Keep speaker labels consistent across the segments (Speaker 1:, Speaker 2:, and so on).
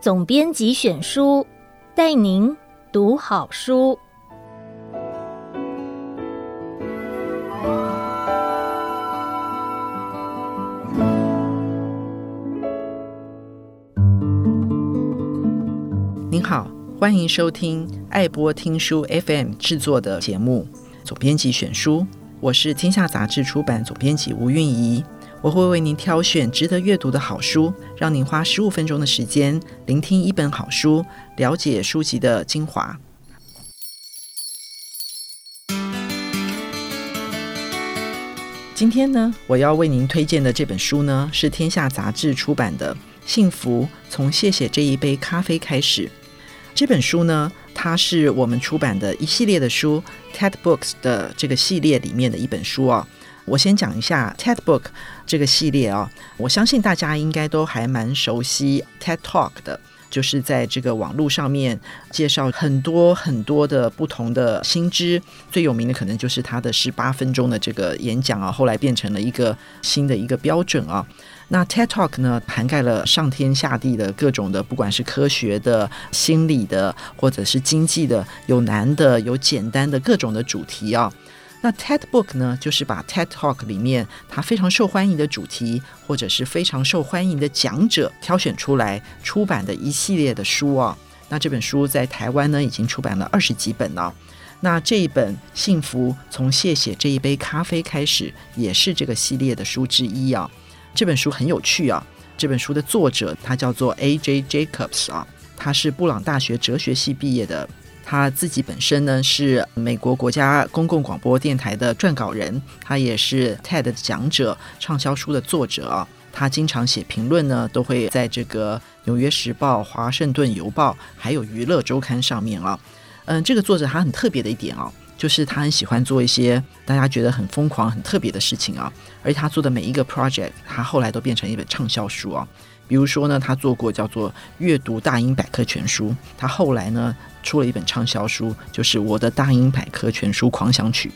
Speaker 1: 总编辑选书，带您读好书。
Speaker 2: 您好，欢迎收听爱播听书 FM 制作的节目《总编辑选书》，我是天下杂志出版总编辑吴韵仪。我会为您挑选值得阅读的好书，让您花十五分钟的时间聆听一本好书，了解书籍的精华。今天呢，我要为您推荐的这本书呢，是天下杂志出版的《幸福从谢谢这一杯咖啡开始》。这本书呢，它是我们出版的一系列的书，TED Books 的这个系列里面的一本书啊。我先讲一下 TED Book 这个系列啊，我相信大家应该都还蛮熟悉 TED Talk 的，就是在这个网络上面介绍很多很多的不同的新知，最有名的可能就是他的十八分钟的这个演讲啊，后来变成了一个新的一个标准啊。那 TED Talk 呢，涵盖了上天下地的各种的，不管是科学的、心理的，或者是经济的，有难的、有简单的各种的主题啊。那 TED Book 呢，就是把 TED Talk 里面它非常受欢迎的主题，或者是非常受欢迎的讲者挑选出来出版的一系列的书啊。那这本书在台湾呢，已经出版了二十几本了。那这一本《幸福从谢谢这一杯咖啡开始》也是这个系列的书之一啊。这本书很有趣啊。这本书的作者他叫做 A.J. Jacobs 啊，他是布朗大学哲学系毕业的。他自己本身呢，是美国国家公共广播电台的撰稿人，他也是 TED 的讲者、畅销书的作者啊。他经常写评论呢，都会在这个《纽约时报》、《华盛顿邮报》还有《娱乐周刊》上面啊。嗯，这个作者他很特别的一点啊，就是他很喜欢做一些大家觉得很疯狂、很特别的事情啊。而且他做的每一个 project，他后来都变成一本畅销书啊。比如说呢，他做过叫做《阅读大英百科全书》，他后来呢出了一本畅销书，就是《我的大英百科全书狂想曲》，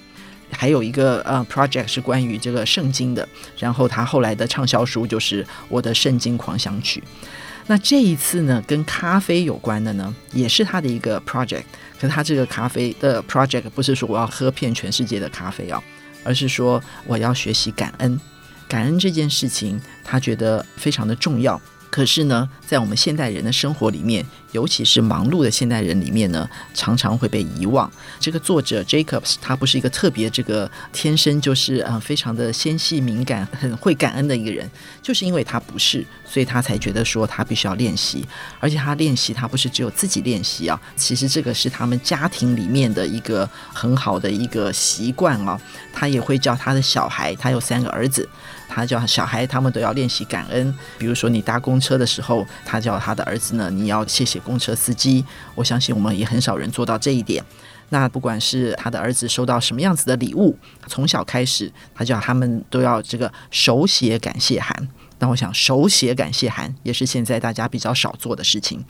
Speaker 2: 还有一个呃 project 是关于这个圣经的，然后他后来的畅销书就是《我的圣经狂想曲》。那这一次呢，跟咖啡有关的呢，也是他的一个 project，可他这个咖啡的 project 不是说我要喝遍全世界的咖啡哦，而是说我要学习感恩。感恩这件事情，他觉得非常的重要。可是呢，在我们现代人的生活里面，尤其是忙碌的现代人里面呢，常常会被遗忘。这个作者 Jacobs，他不是一个特别这个天生就是嗯、非常的纤细敏感、很会感恩的一个人，就是因为他不是，所以他才觉得说他必须要练习。而且他练习，他不是只有自己练习啊，其实这个是他们家庭里面的一个很好的一个习惯啊。他也会教他的小孩，他有三个儿子。他叫小孩，他们都要练习感恩。比如说，你搭公车的时候，他叫他的儿子呢，你要谢谢公车司机。我相信我们也很少人做到这一点。那不管是他的儿子收到什么样子的礼物，从小开始，他叫他们都要这个手写感谢函。那我想，手写感谢函也是现在大家比较少做的事情。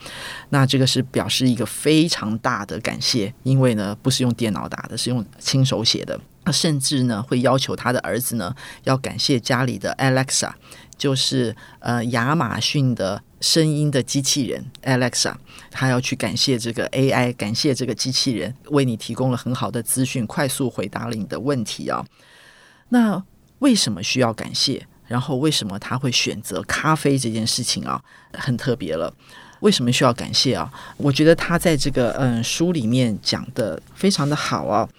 Speaker 2: 那这个是表示一个非常大的感谢，因为呢，不是用电脑打的，是用亲手写的。他甚至呢，会要求他的儿子呢，要感谢家里的 Alexa，就是呃亚马逊的声音的机器人 Alexa，他要去感谢这个 AI，感谢这个机器人为你提供了很好的资讯，快速回答了你的问题啊。那为什么需要感谢？然后为什么他会选择咖啡这件事情啊？很特别了。为什么需要感谢啊？我觉得他在这个嗯书里面讲的非常的好啊。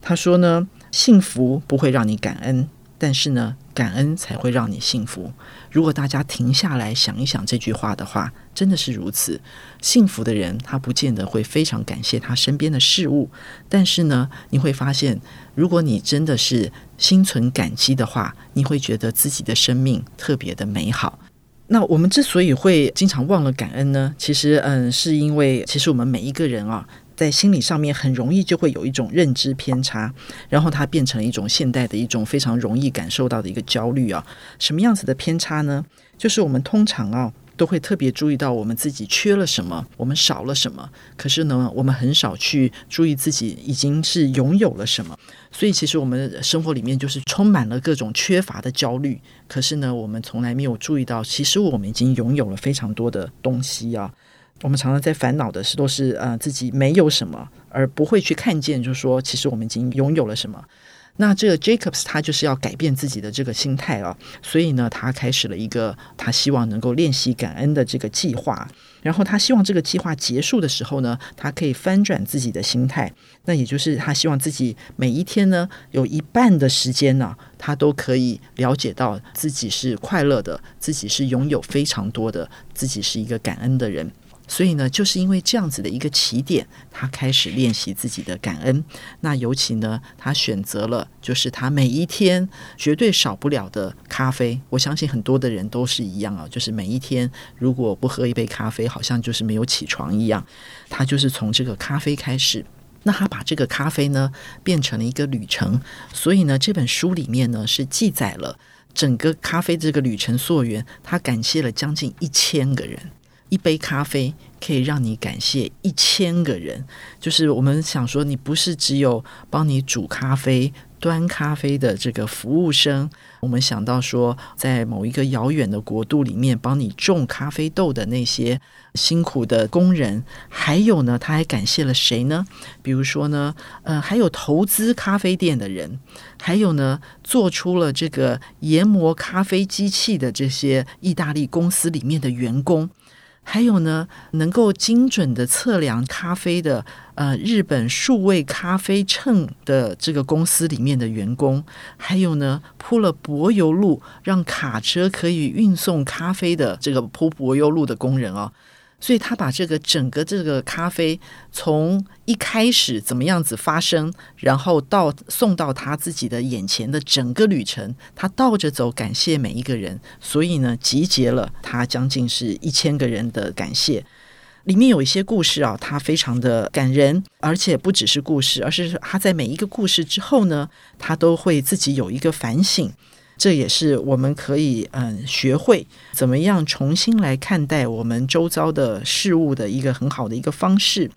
Speaker 2: 他说呢。幸福不会让你感恩，但是呢，感恩才会让你幸福。如果大家停下来想一想这句话的话，真的是如此。幸福的人，他不见得会非常感谢他身边的事物，但是呢，你会发现，如果你真的是心存感激的话，你会觉得自己的生命特别的美好。那我们之所以会经常忘了感恩呢？其实，嗯，是因为其实我们每一个人啊。在心理上面很容易就会有一种认知偏差，然后它变成了一种现代的一种非常容易感受到的一个焦虑啊。什么样子的偏差呢？就是我们通常啊都会特别注意到我们自己缺了什么，我们少了什么。可是呢，我们很少去注意自己已经是拥有了什么。所以，其实我们的生活里面就是充满了各种缺乏的焦虑。可是呢，我们从来没有注意到，其实我们已经拥有了非常多的东西啊。我们常常在烦恼的是，都是呃自己没有什么，而不会去看见，就是说，其实我们已经拥有了什么。那这个 Jacobs 他就是要改变自己的这个心态啊，所以呢，他开始了一个他希望能够练习感恩的这个计划。然后他希望这个计划结束的时候呢，他可以翻转自己的心态。那也就是他希望自己每一天呢，有一半的时间呢，他都可以了解到自己是快乐的，自己是拥有非常多的，自己是一个感恩的人。所以呢，就是因为这样子的一个起点，他开始练习自己的感恩。那尤其呢，他选择了就是他每一天绝对少不了的咖啡。我相信很多的人都是一样啊，就是每一天如果不喝一杯咖啡，好像就是没有起床一样。他就是从这个咖啡开始，那他把这个咖啡呢变成了一个旅程。所以呢，这本书里面呢是记载了整个咖啡这个旅程溯源，他感谢了将近一千个人。一杯咖啡可以让你感谢一千个人，就是我们想说，你不是只有帮你煮咖啡、端咖啡的这个服务生，我们想到说，在某一个遥远的国度里面帮你种咖啡豆的那些辛苦的工人，还有呢，他还感谢了谁呢？比如说呢，呃，还有投资咖啡店的人，还有呢，做出了这个研磨咖啡机器的这些意大利公司里面的员工。还有呢，能够精准的测量咖啡的，呃，日本数位咖啡秤的这个公司里面的员工，还有呢，铺了柏油路让卡车可以运送咖啡的这个铺柏油路的工人哦。所以他把这个整个这个咖啡从一开始怎么样子发生，然后到送到他自己的眼前的整个旅程，他倒着走，感谢每一个人。所以呢，集结了他将近是一千个人的感谢。里面有一些故事啊，他非常的感人，而且不只是故事，而是他在每一个故事之后呢，他都会自己有一个反省。这也是我们可以嗯学会怎么样重新来看待我们周遭的事物的一个很好的一个方式。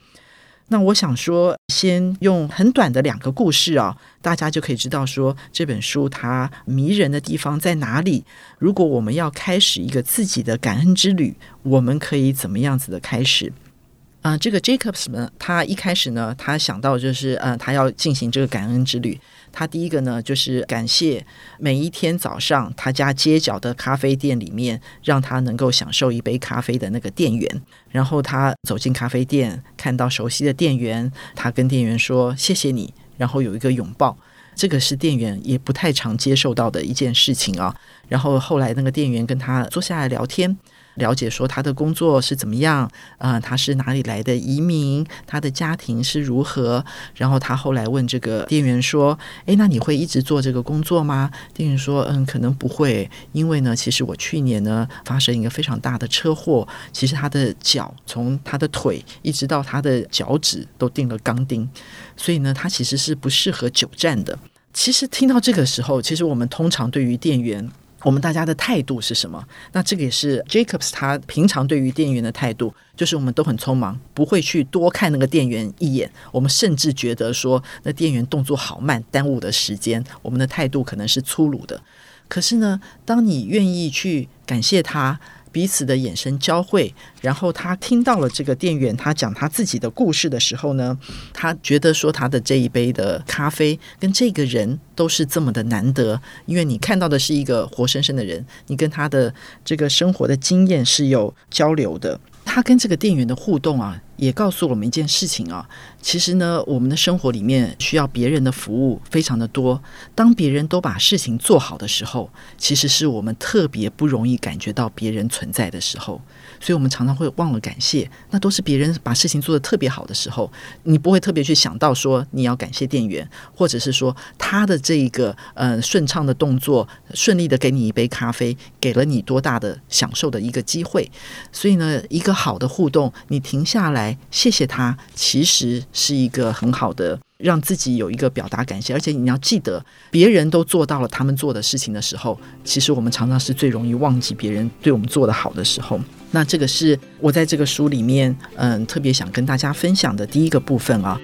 Speaker 2: 那我想说，先用很短的两个故事啊，大家就可以知道说这本书它迷人的地方在哪里。如果我们要开始一个自己的感恩之旅，我们可以怎么样子的开始？啊、这个 Jacobs 呢，他一开始呢，他想到就是呃，他要进行这个感恩之旅。他第一个呢，就是感谢每一天早上他家街角的咖啡店里面，让他能够享受一杯咖啡的那个店员。然后他走进咖啡店，看到熟悉的店员，他跟店员说谢谢你，然后有一个拥抱。这个是店员也不太常接受到的一件事情啊。然后后来那个店员跟他坐下来聊天。了解说他的工作是怎么样，啊、他是哪里来的移民，他的家庭是如何。然后他后来问这个店员说：“诶，那你会一直做这个工作吗？”店员说：“嗯，可能不会，因为呢，其实我去年呢发生一个非常大的车祸，其实他的脚从他的腿一直到他的脚趾都钉了钢钉，所以呢，他其实是不适合久站的。”其实听到这个时候，其实我们通常对于店员。我们大家的态度是什么？那这个也是 Jacobs 他平常对于店员的态度，就是我们都很匆忙，不会去多看那个店员一眼。我们甚至觉得说那店员动作好慢，耽误的时间。我们的态度可能是粗鲁的。可是呢，当你愿意去感谢他。彼此的眼神交汇，然后他听到了这个店员他讲他自己的故事的时候呢，他觉得说他的这一杯的咖啡跟这个人都是这么的难得，因为你看到的是一个活生生的人，你跟他的这个生活的经验是有交流的。他跟这个店员的互动啊，也告诉我们一件事情啊，其实呢，我们的生活里面需要别人的服务非常的多。当别人都把事情做好的时候，其实是我们特别不容易感觉到别人存在的时候。所以我们常常会忘了感谢，那都是别人把事情做得特别好的时候，你不会特别去想到说你要感谢店员，或者是说他的这一个呃顺畅的动作，顺利的给你一杯咖啡，给了你多大的享受的一个机会。所以呢，一个好的互动，你停下来谢谢他，其实是一个很好的让自己有一个表达感谢，而且你要记得，别人都做到了他们做的事情的时候，其实我们常常是最容易忘记别人对我们做的好的时候。那这个是我在这个书里面，嗯，特别想跟大家分享的第一个部分啊。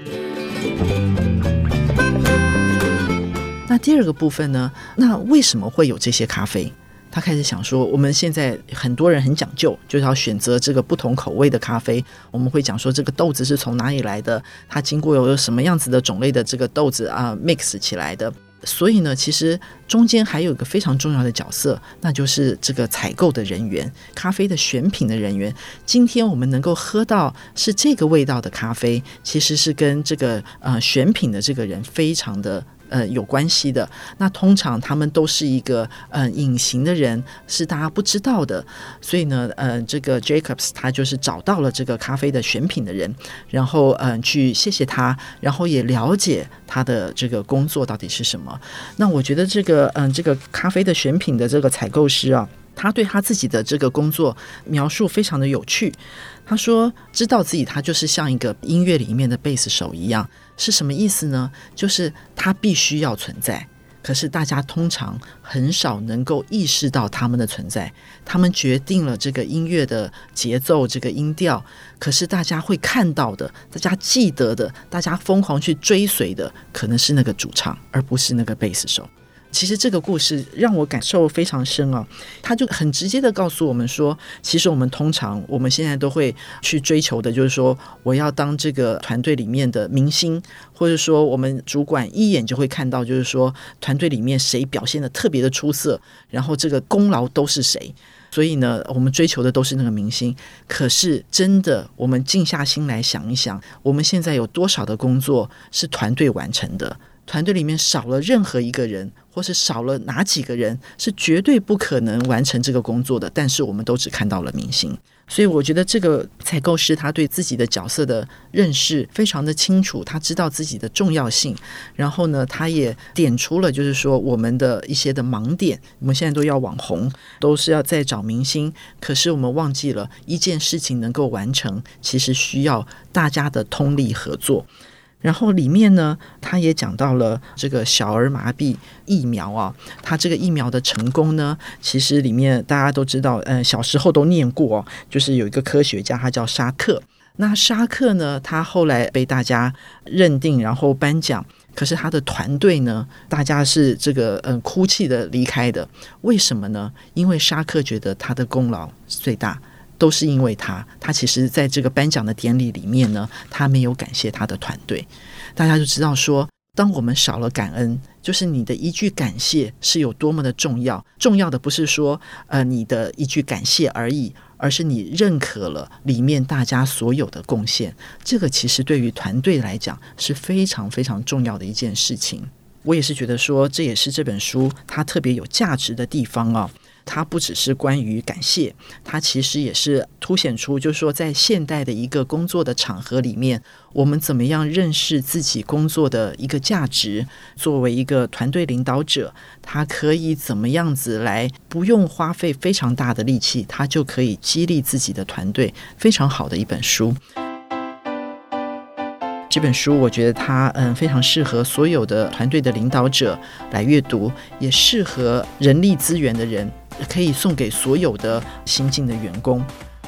Speaker 2: 那第二个部分呢？那为什么会有这些咖啡？他开始想说，我们现在很多人很讲究，就是要选择这个不同口味的咖啡。我们会讲说，这个豆子是从哪里来的？它经过有什么样子的种类的这个豆子啊 mix 起来的。所以呢，其实中间还有一个非常重要的角色，那就是这个采购的人员，咖啡的选品的人员。今天我们能够喝到是这个味道的咖啡，其实是跟这个呃选品的这个人非常的。呃，有关系的。那通常他们都是一个呃隐形的人，是大家不知道的。所以呢，呃，这个 Jacobs 他就是找到了这个咖啡的选品的人，然后嗯、去谢谢他，然后也了解他的这个工作到底是什么。那我觉得这个嗯、这个咖啡的选品的这个采购师啊，他对他自己的这个工作描述非常的有趣。他说，知道自己他就是像一个音乐里面的贝斯手一样。是什么意思呢？就是他必须要存在，可是大家通常很少能够意识到他们的存在。他们决定了这个音乐的节奏，这个音调，可是大家会看到的，大家记得的，大家疯狂去追随的，可能是那个主唱，而不是那个贝斯手。其实这个故事让我感受非常深啊！他就很直接的告诉我们说，其实我们通常我们现在都会去追求的，就是说我要当这个团队里面的明星，或者说我们主管一眼就会看到，就是说团队里面谁表现得特别的出色，然后这个功劳都是谁。所以呢，我们追求的都是那个明星。可是真的，我们静下心来想一想，我们现在有多少的工作是团队完成的？团队里面少了任何一个人。或是少了哪几个人是绝对不可能完成这个工作的，但是我们都只看到了明星，所以我觉得这个采购师他对自己的角色的认识非常的清楚，他知道自己的重要性，然后呢，他也点出了就是说我们的一些的盲点，我们现在都要网红，都是要在找明星，可是我们忘记了一件事情能够完成，其实需要大家的通力合作。然后里面呢，他也讲到了这个小儿麻痹疫苗啊，他这个疫苗的成功呢，其实里面大家都知道，嗯，小时候都念过，就是有一个科学家，他叫沙克。那沙克呢，他后来被大家认定，然后颁奖，可是他的团队呢，大家是这个嗯哭泣的离开的。为什么呢？因为沙克觉得他的功劳最大。都是因为他，他其实在这个颁奖的典礼里面呢，他没有感谢他的团队。大家就知道说，当我们少了感恩，就是你的一句感谢是有多么的重要。重要的不是说，呃，你的一句感谢而已，而是你认可了里面大家所有的贡献。这个其实对于团队来讲是非常非常重要的一件事情。我也是觉得说，这也是这本书它特别有价值的地方啊。它不只是关于感谢，它其实也是凸显出，就是说，在现代的一个工作的场合里面，我们怎么样认识自己工作的一个价值？作为一个团队领导者，他可以怎么样子来不用花费非常大的力气，他就可以激励自己的团队，非常好的一本书。这本书我觉得它嗯非常适合所有的团队的领导者来阅读，也适合人力资源的人。可以送给所有的新进的员工。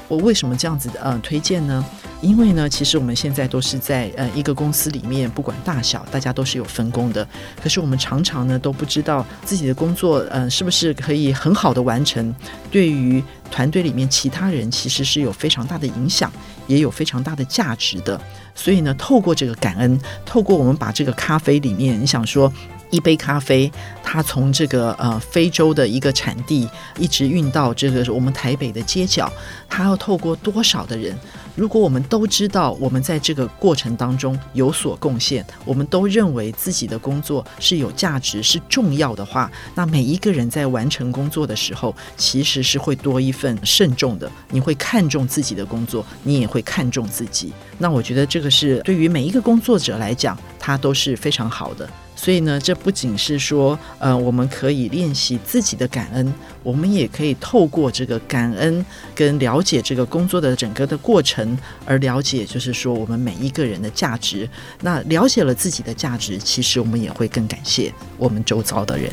Speaker 2: 我为什么这样子呃推荐呢？因为呢，其实我们现在都是在呃一个公司里面，不管大小，大家都是有分工的。可是我们常常呢都不知道自己的工作嗯、是不是可以很好的完成，对于团队里面其他人其实是有非常大的影响，也有非常大的价值的。所以呢，透过这个感恩，透过我们把这个咖啡里面，你想说。一杯咖啡，它从这个呃非洲的一个产地一直运到这个我们台北的街角，它要透过多少的人？如果我们都知道我们在这个过程当中有所贡献，我们都认为自己的工作是有价值、是重要的话，那每一个人在完成工作的时候，其实是会多一份慎重的。你会看重自己的工作，你也会看重自己。那我觉得这个是对于每一个工作者来讲，它都是非常好的。所以呢，这不仅是说，呃，我们可以练习自己的感恩，我们也可以透过这个感恩跟了解这个工作的整个的过程，而了解就是说我们每一个人的价值。那了解了自己的价值，其实我们也会更感谢我们周遭的人。